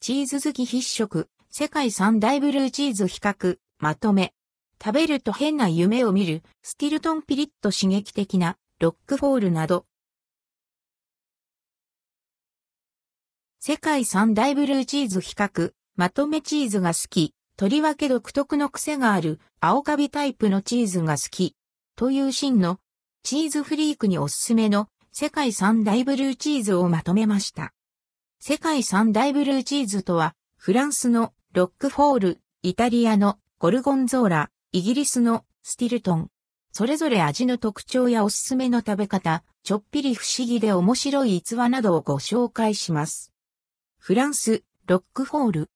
チーズ好き必食、世界三大ブルーチーズ比較、まとめ。食べると変な夢を見る、スティルトンピリッと刺激的な、ロックフォールなど。世界三大ブルーチーズ比較、まとめチーズが好き、とりわけ独特の癖がある、青カビタイプのチーズが好き、という真の、チーズフリークにおすすめの、世界三大ブルーチーズをまとめました。世界三大ブルーチーズとは、フランスのロックフォール、イタリアのゴルゴンゾーラ、イギリスのスティルトン。それぞれ味の特徴やおすすめの食べ方、ちょっぴり不思議で面白い逸話などをご紹介します。フランス、ロックフォール。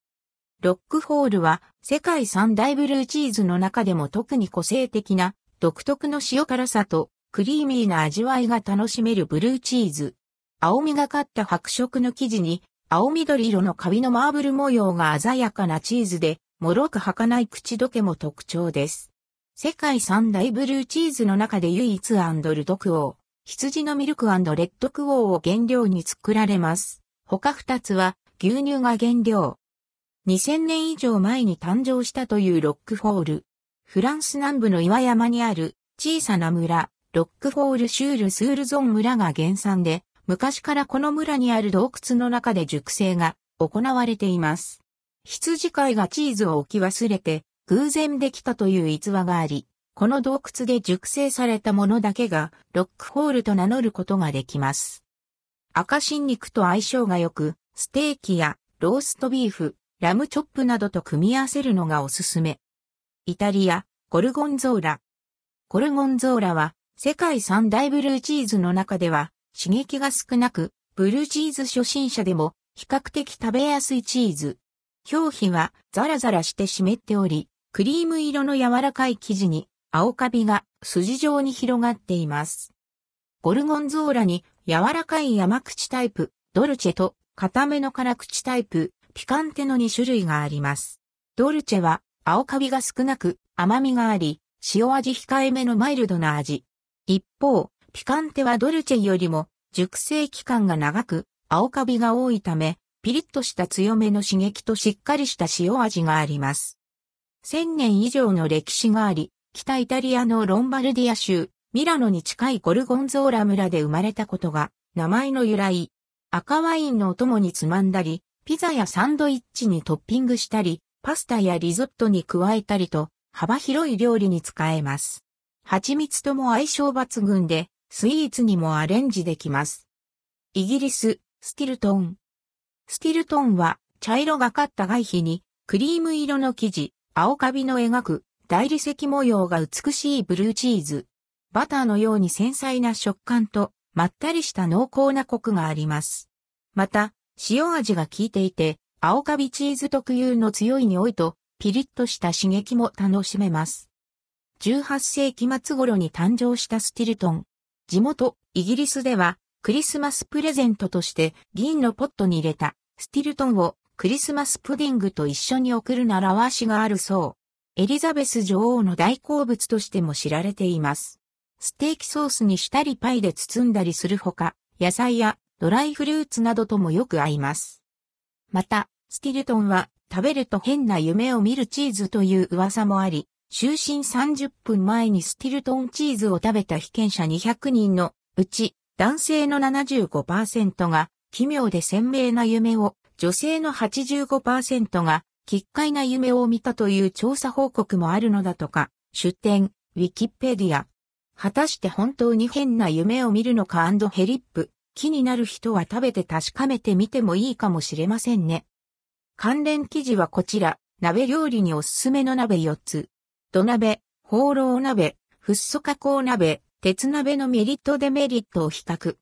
ロックフォールは世界三大ブルーチーズの中でも特に個性的な独特の塩辛さとクリーミーな味わいが楽しめるブルーチーズ。青みがかった白色の生地に青緑色のカビのマーブル模様が鮮やかなチーズでもろく儚い口どけも特徴です。世界三大ブルーチーズの中で唯一アンド ldquo、羊のミルク rdquo を原料に作られます。他二つは牛乳が原料。2000年以上前に誕生したというロックフォール。フランス南部の岩山にある小さな村、ロックフォールシュールスールゾン村が原産で、昔からこの村にある洞窟の中で熟成が行われています。羊飼いがチーズを置き忘れて偶然できたという逸話があり、この洞窟で熟成されたものだけがロックホールと名乗ることができます。赤新肉と相性が良く、ステーキやローストビーフ、ラムチョップなどと組み合わせるのがおすすめ。イタリア、ゴルゴンゾーラ。ゴルゴンゾーラは世界三大ブルーチーズの中では刺激が少なく、ブルーチーズ初心者でも比較的食べやすいチーズ。表皮はザラザラして湿っており、クリーム色の柔らかい生地に青カビが筋状に広がっています。ゴルゴンゾーラに柔らかい甘口タイプ、ドルチェと固めの辛口タイプ、ピカンテの2種類があります。ドルチェは青カビが少なく甘みがあり、塩味控えめのマイルドな味。一方、ピカンテはドルチェよりも熟成期間が長く青カビが多いため、ピリッとした強めの刺激としっかりした塩味があります。千年以上の歴史があり、北イタリアのロンバルディア州、ミラノに近いゴルゴンゾーラ村で生まれたことが、名前の由来。赤ワインのお供につまんだり、ピザやサンドイッチにトッピングしたり、パスタやリゾットに加えたりと、幅広い料理に使えます。蜂蜜とも相性抜群で、スイーツにもアレンジできます。イギリス、スティルトン。スティルトンは茶色がかった外皮にクリーム色の生地、青カビの描く大理石模様が美しいブルーチーズ。バターのように繊細な食感とまったりした濃厚なコクがあります。また、塩味が効いていて、青カビチーズ特有の強い匂いとピリッとした刺激も楽しめます。18世紀末頃に誕生したスティルトン。地元、イギリスではクリスマスプレゼントとして銀のポットに入れたスティルトンをクリスマスプディングと一緒に送る習わしがあるそう。エリザベス女王の大好物としても知られています。ステーキソースにしたりパイで包んだりするほか、野菜やドライフルーツなどともよく合います。また、スティルトンは食べると変な夢を見るチーズという噂もあり、就寝30分前にスティルトンチーズを食べた被験者200人のうち男性の75%が奇妙で鮮明な夢を、女性の85%が奇怪な夢を見たという調査報告もあるのだとか、出典、ウィキペディア。果たして本当に変な夢を見るのか？ヘリップ、気になる人は食べて確かめてみてもいいかもしれませんね。関連記事はこちら、鍋料理におすすめの鍋4つ。土鍋、放浪鍋、フッ素加工鍋、鉄鍋のメリットデメリットを比較。